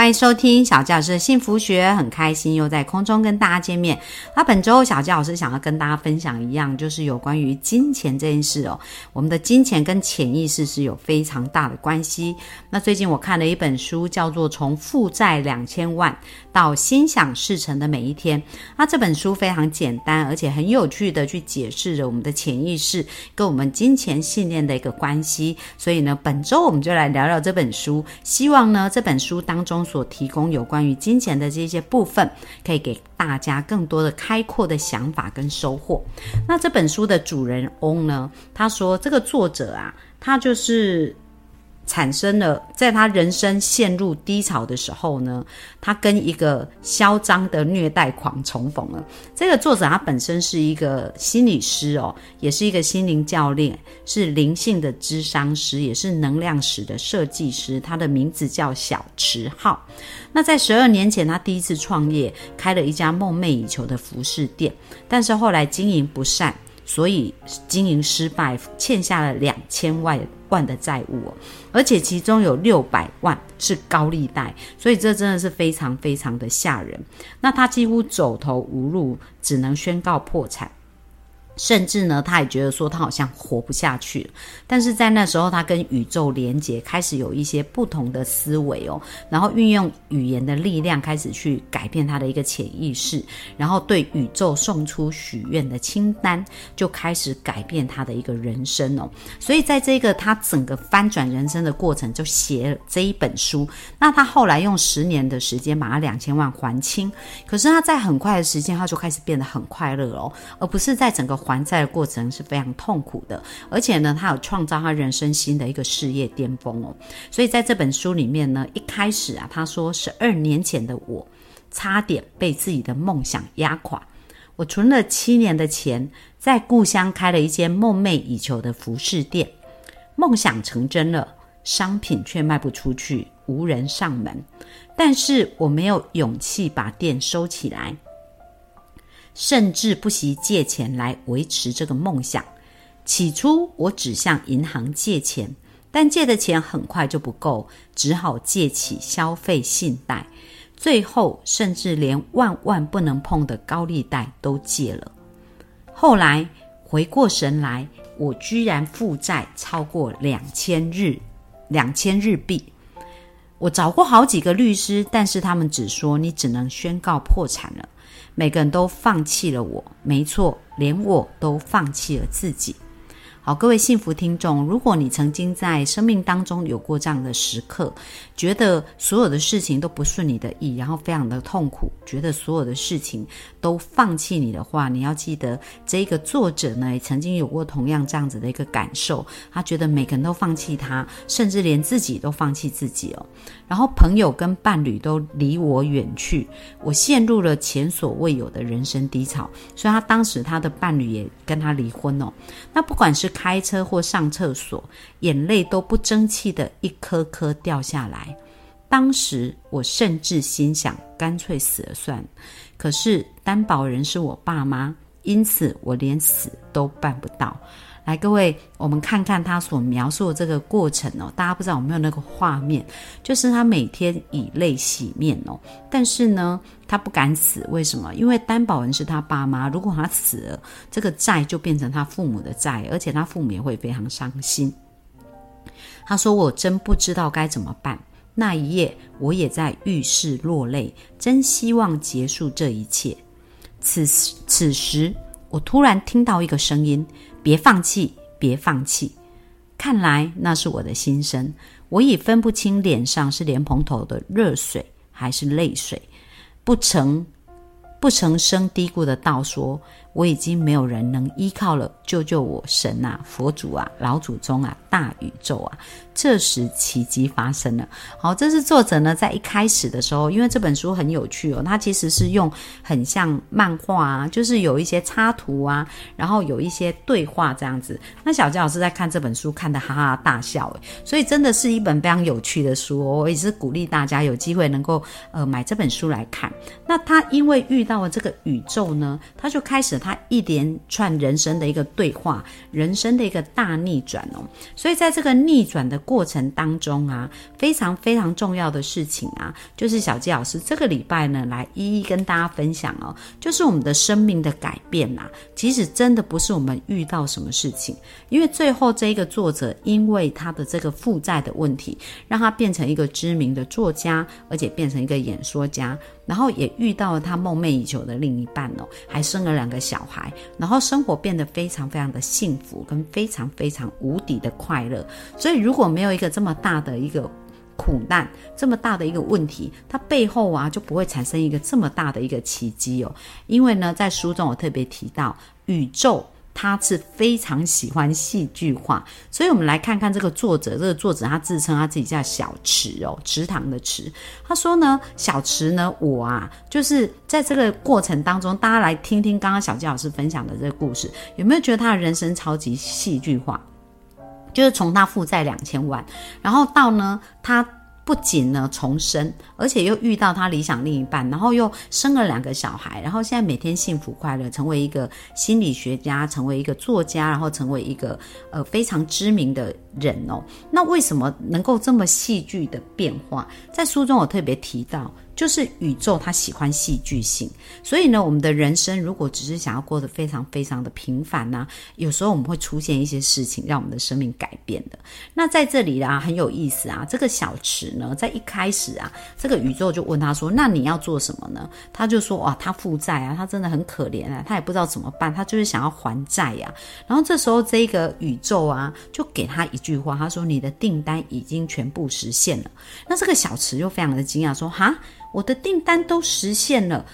欢迎收听小教师的幸福学，很开心又在空中跟大家见面。那本周小教师想要跟大家分享一样，就是有关于金钱这件事哦。我们的金钱跟潜意识是有非常大的关系。那最近我看了一本书，叫做《从负债两千万到心想事成的每一天》。那这本书非常简单，而且很有趣的去解释着我们的潜意识跟我们金钱信念的一个关系。所以呢，本周我们就来聊聊这本书。希望呢，这本书当中。所提供有关于金钱的这些部分，可以给大家更多的开阔的想法跟收获。那这本书的主人翁呢？他说，这个作者啊，他就是。产生了，在他人生陷入低潮的时候呢，他跟一个嚣张的虐待狂重逢了。这个作者他本身是一个心理师哦，也是一个心灵教练，是灵性的智商师，也是能量史的设计师。他的名字叫小池浩。那在十二年前，他第一次创业，开了一家梦寐以求的服饰店，但是后来经营不善。所以经营失败，欠下了两千万万的债务，而且其中有六百万是高利贷，所以这真的是非常非常的吓人。那他几乎走投无路，只能宣告破产。甚至呢，他也觉得说他好像活不下去了。但是在那时候，他跟宇宙连接，开始有一些不同的思维哦，然后运用语言的力量，开始去改变他的一个潜意识，然后对宇宙送出许愿的清单，就开始改变他的一个人生哦。所以在这个他整个翻转人生的过程，就写了这一本书。那他后来用十年的时间把他两千万还清，可是他在很快的时间，他就开始变得很快乐哦，而不是在整个。还债的过程是非常痛苦的，而且呢，他有创造他人生新的一个事业巅峰哦。所以在这本书里面呢，一开始啊，他说十二年前的我，差点被自己的梦想压垮。我存了七年的钱，在故乡开了一间梦寐以求的服饰店，梦想成真了，商品却卖不出去，无人上门。但是我没有勇气把店收起来。甚至不惜借钱来维持这个梦想。起初，我只向银行借钱，但借的钱很快就不够，只好借起消费信贷。最后，甚至连万万不能碰的高利贷都借了。后来回过神来，我居然负债超过两千日，两千日币。我找过好几个律师，但是他们只说你只能宣告破产了。每个人都放弃了我，没错，连我都放弃了自己。好，各位幸福听众，如果你曾经在生命当中有过这样的时刻，觉得所有的事情都不顺你的意，然后非常的痛苦，觉得所有的事情都放弃你的话，你要记得，这个作者呢，也曾经有过同样这样子的一个感受。他觉得每个人都放弃他，甚至连自己都放弃自己哦。然后朋友跟伴侣都离我远去，我陷入了前所未有的人生低潮。所以他当时他的伴侣也跟他离婚哦。那不管是开车或上厕所，眼泪都不争气的一颗颗掉下来。当时我甚至心想，干脆死了算了。可是担保人是我爸妈，因此我连死都办不到。来，各位，我们看看他所描述的这个过程哦。大家不知道有没有那个画面，就是他每天以泪洗面哦。但是呢，他不敢死，为什么？因为担保人是他爸妈，如果他死了，这个债就变成他父母的债，而且他父母也会非常伤心。他说：“我真不知道该怎么办。”那一夜，我也在浴室落泪，真希望结束这一切。此时此时，我突然听到一个声音。别放弃，别放弃！看来那是我的心声。我已分不清脸上是莲蓬头的热水还是泪水，不成不成声嘀咕的道：“说我已经没有人能依靠了，救救我！神啊，佛祖啊，老祖宗啊，大宇宙啊！这时奇迹发生了。好，这是作者呢在一开始的时候，因为这本书很有趣哦，它其实是用很像漫画啊，就是有一些插图啊，然后有一些对话这样子。那小杰老师在看这本书，看得哈哈大笑诶，所以真的是一本非常有趣的书哦。我也是鼓励大家有机会能够呃买这本书来看。那他因为遇到了这个宇宙呢，他就开始他一连串人生的一个对话，人生的一个大逆转哦。所以在这个逆转的。过程当中啊，非常非常重要的事情啊，就是小纪老师这个礼拜呢，来一一跟大家分享哦，就是我们的生命的改变呐。其实真的不是我们遇到什么事情，因为最后这一个作者，因为他的这个负债的问题，让他变成一个知名的作家，而且变成一个演说家。然后也遇到了他梦寐以求的另一半哦，还生了两个小孩，然后生活变得非常非常的幸福，跟非常非常无敌的快乐。所以如果没有一个这么大的一个苦难，这么大的一个问题，它背后啊就不会产生一个这么大的一个奇迹哦。因为呢，在书中我特别提到宇宙。他是非常喜欢戏剧化，所以我们来看看这个作者。这个作者他自称他自己叫小池哦，池塘的池。他说呢，小池呢，我啊，就是在这个过程当中，大家来听听刚刚小纪老师分享的这个故事，有没有觉得他的人生超级戏剧化？就是从他负债两千万，然后到呢他。不仅呢重生，而且又遇到他理想另一半，然后又生了两个小孩，然后现在每天幸福快乐，成为一个心理学家，成为一个作家，然后成为一个呃非常知名的人哦。那为什么能够这么戏剧的变化？在书中我特别提到。就是宇宙，它喜欢戏剧性，所以呢，我们的人生如果只是想要过得非常非常的平凡呢，有时候我们会出现一些事情，让我们的生命改变的。那在这里啊，很有意思啊，这个小池呢，在一开始啊，这个宇宙就问他说：“那你要做什么呢？”他就说：“哇，他负债啊，他真的很可怜啊，他也不知道怎么办，他就是想要还债呀。”然后这时候这个宇宙啊，就给他一句话，他说：“你的订单已经全部实现了。”那这个小池就非常的惊讶，说：“哈？”我的订单都实现了，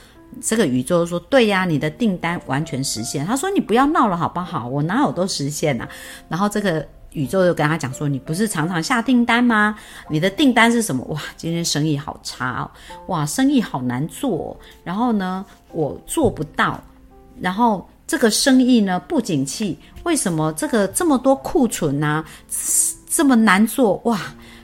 这个宇宙说：“对呀，你的订单完全实现。”他说：“你不要闹了，好不好？我哪有都实现啊？”然后这个宇宙就跟他讲说：“你不是常常下订单吗？你的订单是什么？哇，今天生意好差哦，哇，生意好难做。然后呢，我做不到。然后这个生意呢不景气，为什么这个这么多库存呢？这么难做哇？”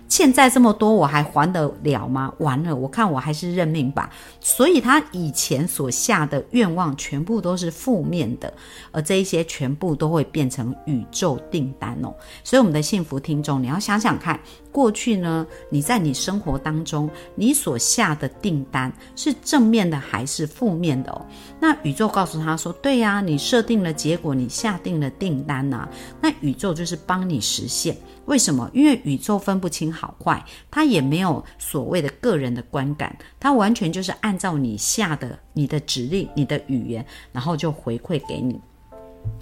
欠债这么多，我还还得了吗？完了，我看我还是认命吧。所以他以前所下的愿望全部都是负面的，而这一些全部都会变成宇宙订单哦。所以我们的幸福听众，你要想想看。过去呢，你在你生活当中，你所下的订单是正面的还是负面的哦？那宇宙告诉他说：“对呀，你设定了结果，你下定了订单呐。那宇宙就是帮你实现。为什么？因为宇宙分不清好坏，它也没有所谓的个人的观感，它完全就是按照你下的你的指令、你的语言，然后就回馈给你。”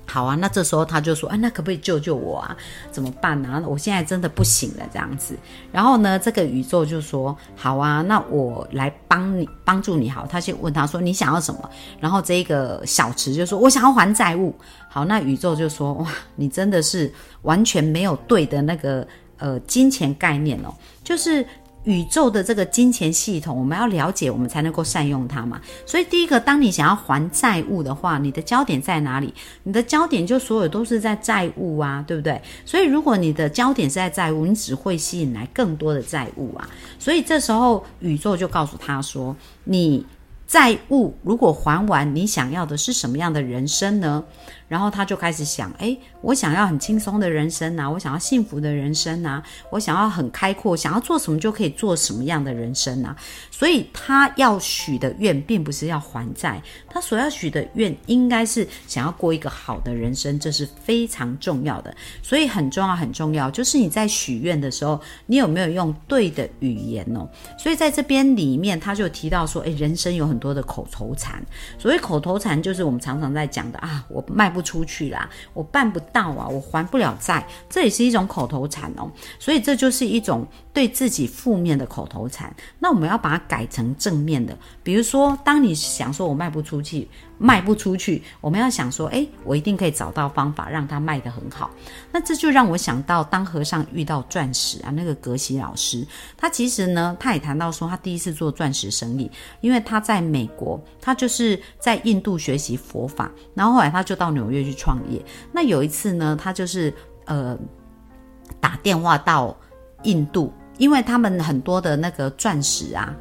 好啊，那这时候他就说：“啊，那可不可以救救我啊？怎么办呢？我现在真的不行了，这样子。”然后呢，这个宇宙就说：“好啊，那我来帮你帮助你。”好，他先问他说：“你想要什么？”然后这个小池就说：“我想要还债务。”好，那宇宙就说：“哇，你真的是完全没有对的那个呃金钱概念哦，就是。”宇宙的这个金钱系统，我们要了解，我们才能够善用它嘛。所以，第一个，当你想要还债务的话，你的焦点在哪里？你的焦点就所有都是在债务啊，对不对？所以，如果你的焦点是在债务，你只会吸引来更多的债务啊。所以，这时候宇宙就告诉他说：“你债务如果还完，你想要的是什么样的人生呢？”然后他就开始想：“哎。”我想要很轻松的人生呐，我想要幸福的人生呐，我想要很开阔，想要做什么就可以做什么样的人生呐。所以他要许的愿，并不是要还债，他所要许的愿，应该是想要过一个好的人生，这是非常重要的。所以很重要，很重要，就是你在许愿的时候，你有没有用对的语言哦？所以在这边里面，他就提到说，诶，人生有很多的口头禅。所谓口头禅，就是我们常常在讲的啊，我卖不出去啦，我办不。到啊，我还不了债，这也是一种口头禅哦。所以这就是一种对自己负面的口头禅。那我们要把它改成正面的，比如说，当你想说我卖不出去，卖不出去，我们要想说，哎，我一定可以找到方法让它卖得很好。那这就让我想到，当和尚遇到钻石啊，那个格西老师，他其实呢，他也谈到说，他第一次做钻石生意，因为他在美国，他就是在印度学习佛法，然后后来他就到纽约去创业。那有一次呢，他就是呃打电话到印度，因为他们很多的那个钻石啊。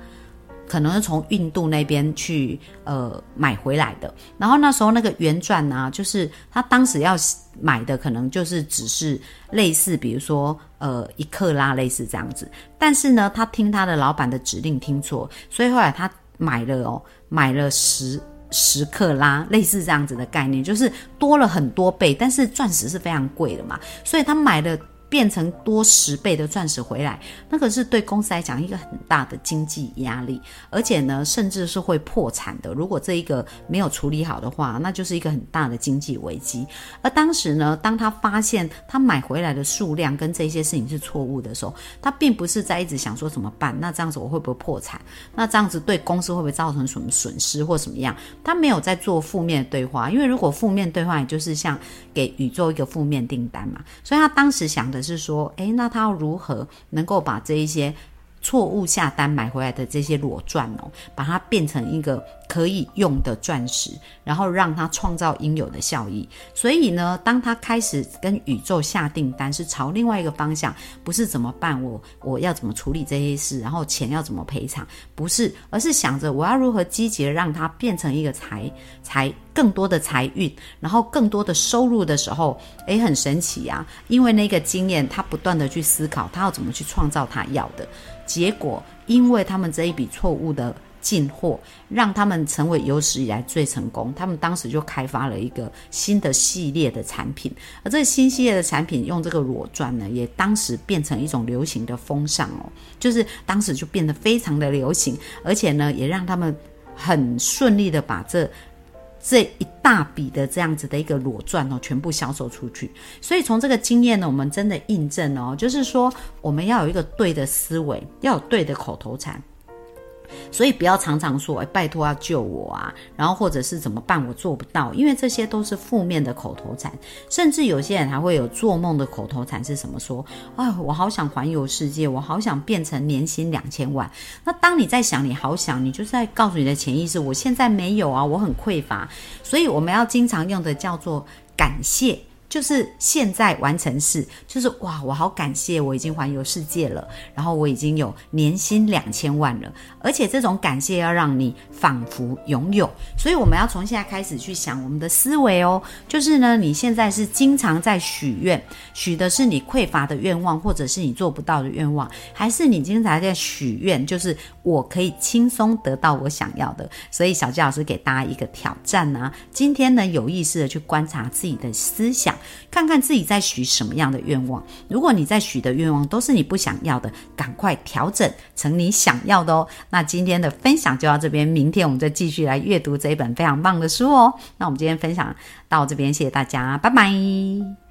可能是从印度那边去呃买回来的，然后那时候那个原钻呢，就是他当时要买的，可能就是只是类似，比如说呃一克拉类似这样子，但是呢，他听他的老板的指令听错，所以后来他买了哦，买了十十克拉，类似这样子的概念，就是多了很多倍，但是钻石是非常贵的嘛，所以他买了。变成多十倍的钻石回来，那个是对公司来讲一个很大的经济压力，而且呢，甚至是会破产的。如果这一个没有处理好的话，那就是一个很大的经济危机。而当时呢，当他发现他买回来的数量跟这些事情是错误的时候，他并不是在一直想说怎么办，那这样子我会不会破产？那这样子对公司会不会造成什么损失或什么样？他没有在做负面对话，因为如果负面对话，也就是像给宇宙一个负面订单嘛。所以他当时想的。是说，诶，那他要如何能够把这一些错误下单买回来的这些裸钻哦，把它变成一个可以用的钻石，然后让它创造应有的效益。所以呢，当他开始跟宇宙下订单，是朝另外一个方向，不是怎么办，我我要怎么处理这些事，然后钱要怎么赔偿，不是，而是想着我要如何积极的让它变成一个财财。更多的财运，然后更多的收入的时候，诶，很神奇啊！因为那个经验，他不断的去思考，他要怎么去创造他要的结果。因为他们这一笔错误的进货，让他们成为有史以来最成功。他们当时就开发了一个新的系列的产品，而这新系列的产品用这个裸钻呢，也当时变成一种流行的风尚哦，就是当时就变得非常的流行，而且呢，也让他们很顺利的把这。这一大笔的这样子的一个裸钻哦，全部销售出去。所以从这个经验呢，我们真的印证哦，就是说我们要有一个对的思维，要有对的口头禅。所以不要常常说，哎，拜托要救我啊，然后或者是怎么办，我做不到，因为这些都是负面的口头禅，甚至有些人还会有做梦的口头禅是什么？说，哎，我好想环游世界，我好想变成年薪两千万。那当你在想你好想，你就是在告诉你的潜意识，我现在没有啊，我很匮乏。所以我们要经常用的叫做感谢。就是现在完成式，就是哇，我好感谢我已经环游世界了，然后我已经有年薪两千万了，而且这种感谢要让你仿佛拥有，所以我们要从现在开始去想我们的思维哦，就是呢，你现在是经常在许愿，许的是你匮乏的愿望，或者是你做不到的愿望，还是你经常在许愿，就是我可以轻松得到我想要的。所以小纪老师给大家一个挑战呢，今天呢有意识的去观察自己的思想。看看自己在许什么样的愿望。如果你在许的愿望都是你不想要的，赶快调整成你想要的哦。那今天的分享就到这边，明天我们再继续来阅读这一本非常棒的书哦。那我们今天分享到这边，谢谢大家，拜拜。